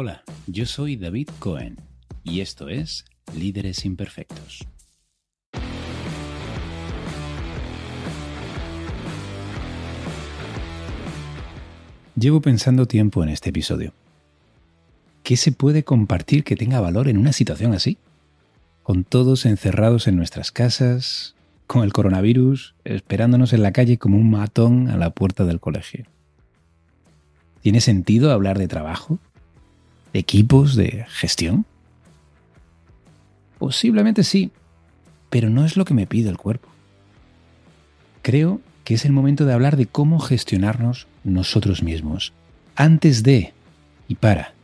Hola, yo soy David Cohen y esto es Líderes Imperfectos. Llevo pensando tiempo en este episodio. ¿Qué se puede compartir que tenga valor en una situación así? Con todos encerrados en nuestras casas, con el coronavirus, esperándonos en la calle como un matón a la puerta del colegio. ¿Tiene sentido hablar de trabajo? ¿De equipos? ¿De gestión? Posiblemente sí, pero no es lo que me pide el cuerpo. Creo que es el momento de hablar de cómo gestionarnos nosotros mismos, antes de y para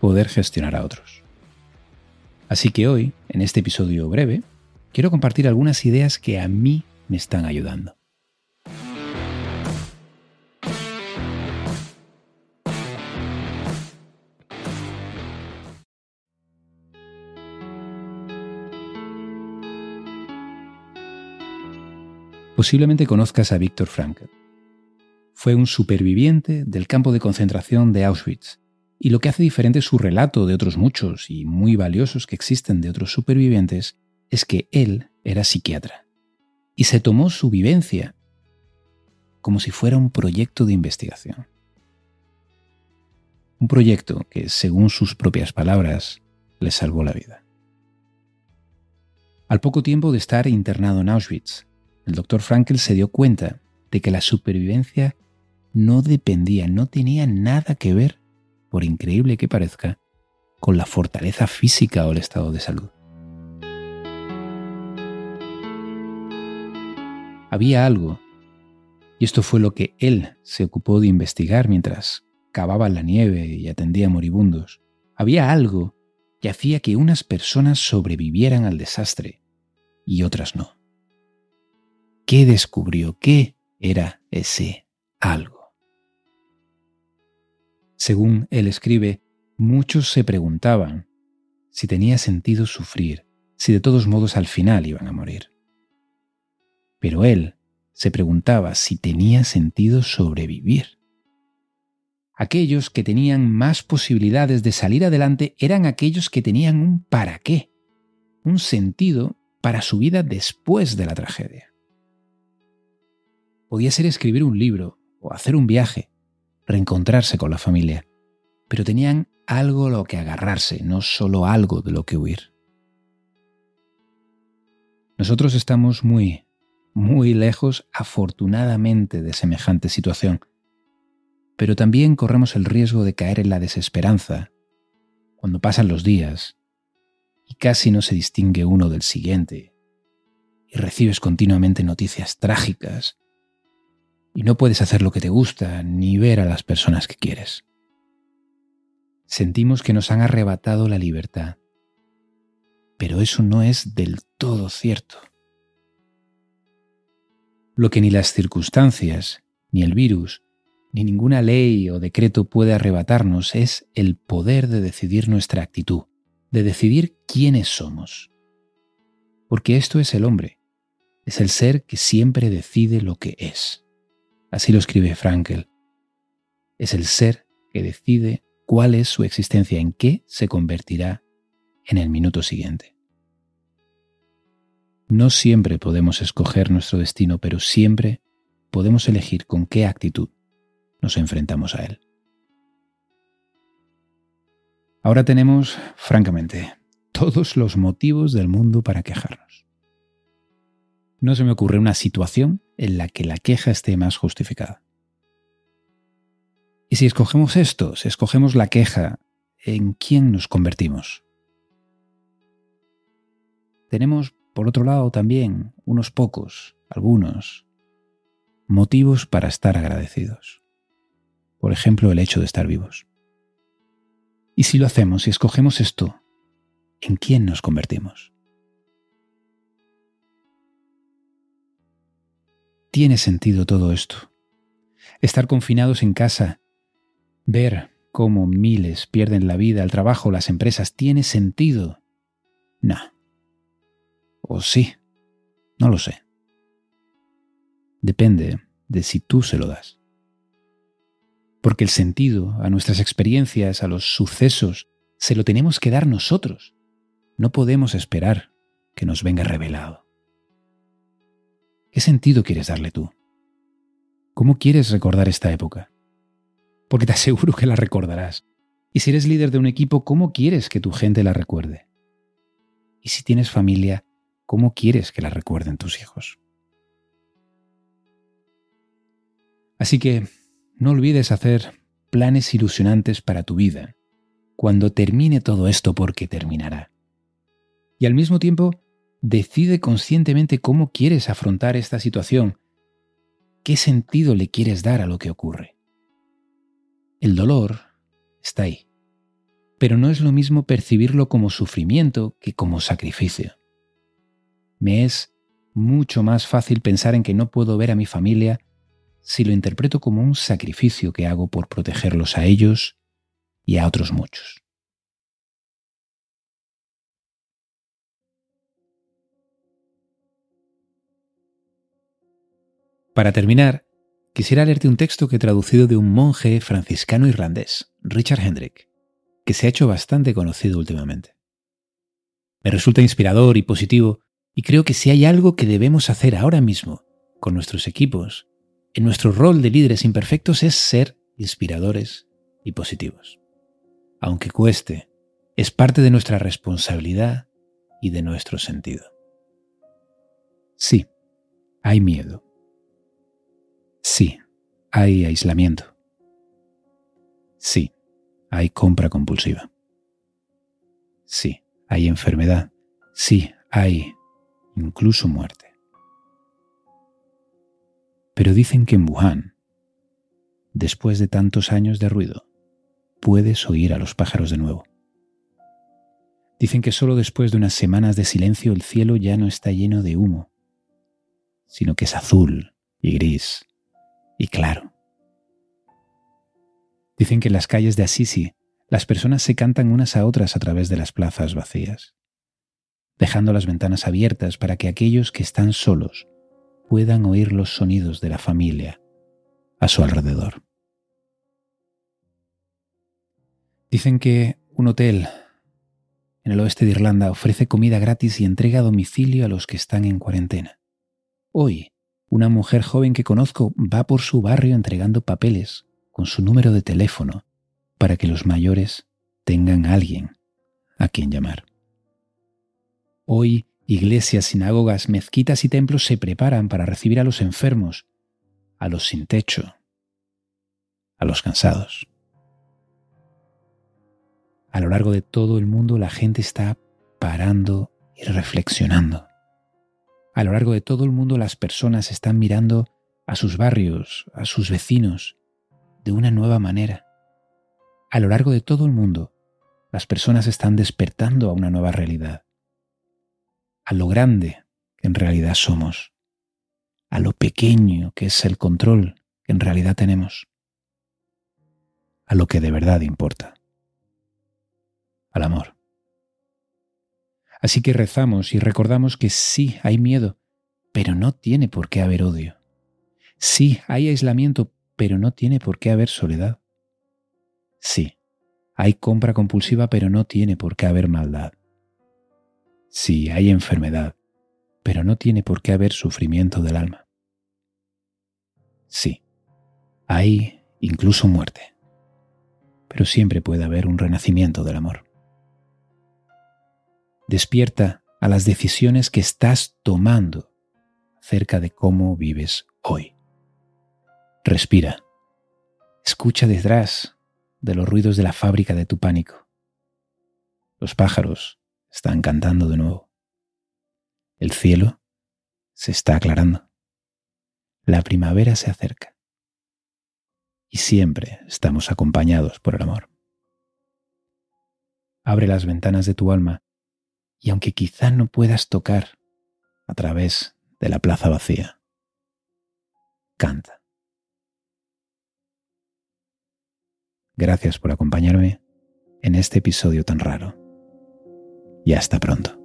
poder gestionar a otros. Así que hoy, en este episodio breve, quiero compartir algunas ideas que a mí me están ayudando. Posiblemente conozcas a Viktor Frankl. Fue un superviviente del campo de concentración de Auschwitz, y lo que hace diferente su relato de otros muchos y muy valiosos que existen de otros supervivientes es que él era psiquiatra y se tomó su vivencia como si fuera un proyecto de investigación. Un proyecto que, según sus propias palabras, le salvó la vida. Al poco tiempo de estar internado en Auschwitz, el doctor Frankel se dio cuenta de que la supervivencia no dependía, no tenía nada que ver, por increíble que parezca, con la fortaleza física o el estado de salud. Había algo, y esto fue lo que él se ocupó de investigar mientras cavaba la nieve y atendía moribundos. Había algo que hacía que unas personas sobrevivieran al desastre y otras no. ¿Qué descubrió? ¿Qué era ese algo? Según él escribe, muchos se preguntaban si tenía sentido sufrir, si de todos modos al final iban a morir pero él se preguntaba si tenía sentido sobrevivir. Aquellos que tenían más posibilidades de salir adelante eran aquellos que tenían un para qué, un sentido para su vida después de la tragedia. Podía ser escribir un libro o hacer un viaje, reencontrarse con la familia, pero tenían algo a lo que agarrarse, no solo algo de lo que huir. Nosotros estamos muy muy lejos afortunadamente de semejante situación, pero también corremos el riesgo de caer en la desesperanza cuando pasan los días y casi no se distingue uno del siguiente y recibes continuamente noticias trágicas y no puedes hacer lo que te gusta ni ver a las personas que quieres. Sentimos que nos han arrebatado la libertad, pero eso no es del todo cierto. Lo que ni las circunstancias, ni el virus, ni ninguna ley o decreto puede arrebatarnos es el poder de decidir nuestra actitud, de decidir quiénes somos. Porque esto es el hombre, es el ser que siempre decide lo que es. Así lo escribe Frankel. Es el ser que decide cuál es su existencia, en qué se convertirá en el minuto siguiente. No siempre podemos escoger nuestro destino, pero siempre podemos elegir con qué actitud nos enfrentamos a él. Ahora tenemos, francamente, todos los motivos del mundo para quejarnos. No se me ocurre una situación en la que la queja esté más justificada. Y si escogemos esto, si escogemos la queja, ¿en quién nos convertimos? Tenemos por otro lado, también unos pocos, algunos, motivos para estar agradecidos. Por ejemplo, el hecho de estar vivos. Y si lo hacemos, si escogemos esto, ¿en quién nos convertimos? Tiene sentido todo esto. Estar confinados en casa, ver cómo miles pierden la vida, el trabajo, las empresas, ¿tiene sentido? No. ¿O sí? No lo sé. Depende de si tú se lo das. Porque el sentido a nuestras experiencias, a los sucesos, se lo tenemos que dar nosotros. No podemos esperar que nos venga revelado. ¿Qué sentido quieres darle tú? ¿Cómo quieres recordar esta época? Porque te aseguro que la recordarás. Y si eres líder de un equipo, ¿cómo quieres que tu gente la recuerde? Y si tienes familia, ¿cómo quieres que la recuerden tus hijos? Así que no olvides hacer planes ilusionantes para tu vida cuando termine todo esto porque terminará. Y al mismo tiempo, decide conscientemente cómo quieres afrontar esta situación, qué sentido le quieres dar a lo que ocurre. El dolor está ahí, pero no es lo mismo percibirlo como sufrimiento que como sacrificio. Me es mucho más fácil pensar en que no puedo ver a mi familia si lo interpreto como un sacrificio que hago por protegerlos a ellos y a otros muchos. Para terminar, quisiera leerte un texto que he traducido de un monje franciscano irlandés, Richard Hendrick, que se ha hecho bastante conocido últimamente. Me resulta inspirador y positivo y creo que si hay algo que debemos hacer ahora mismo con nuestros equipos, en nuestro rol de líderes imperfectos, es ser inspiradores y positivos aunque cueste, es parte de nuestra responsabilidad y de nuestro sentido. Sí, hay miedo. Sí, hay aislamiento. Sí, hay compra compulsiva. Sí, hay enfermedad. Sí, hay incluso muerte. Pero dicen que en Wuhan, después de tantos años de ruido, puedes oír a los pájaros de nuevo. Dicen que solo después de unas semanas de silencio el cielo ya no está lleno de humo, sino que es azul y gris y claro. Dicen que en las calles de Assisi las personas se cantan unas a otras a través de las plazas vacías, dejando las ventanas abiertas para que aquellos que están solos puedan oír los sonidos de la familia a su alrededor. Dicen que un hotel en el oeste de Irlanda ofrece comida gratis y entrega a domicilio a los que están en cuarentena. Hoy, una mujer joven que conozco va por su barrio entregando papeles con su número de teléfono para que los mayores tengan a alguien a quien llamar. Hoy, iglesias, sinagogas, mezquitas y templos se preparan para recibir a los enfermos, a los sin techo, a los cansados. A lo largo de todo el mundo la gente está parando y reflexionando. A lo largo de todo el mundo las personas están mirando a sus barrios, a sus vecinos, de una nueva manera. A lo largo de todo el mundo, las personas están despertando a una nueva realidad. A lo grande que en realidad somos. A lo pequeño que es el control que en realidad tenemos. A lo que de verdad importa al amor. Así que rezamos y recordamos que sí hay miedo, pero no tiene por qué haber odio. Sí hay aislamiento, pero no tiene por qué haber soledad. Sí, hay compra compulsiva, pero no tiene por qué haber maldad. Sí, hay enfermedad, pero no tiene por qué haber sufrimiento del alma. Sí, hay incluso muerte, pero siempre puede haber un renacimiento del amor. Despierta a las decisiones que estás tomando acerca de cómo vives hoy. Respira. Escucha detrás de los ruidos de la fábrica de tu pánico. Los pájaros están cantando de nuevo. El cielo se está aclarando. La primavera se acerca. Y siempre estamos acompañados por el amor. Abre las ventanas de tu alma y aunque quizá no puedas tocar a través de la plaza vacía, canta. Gracias por acompañarme en este episodio tan raro. Y hasta pronto.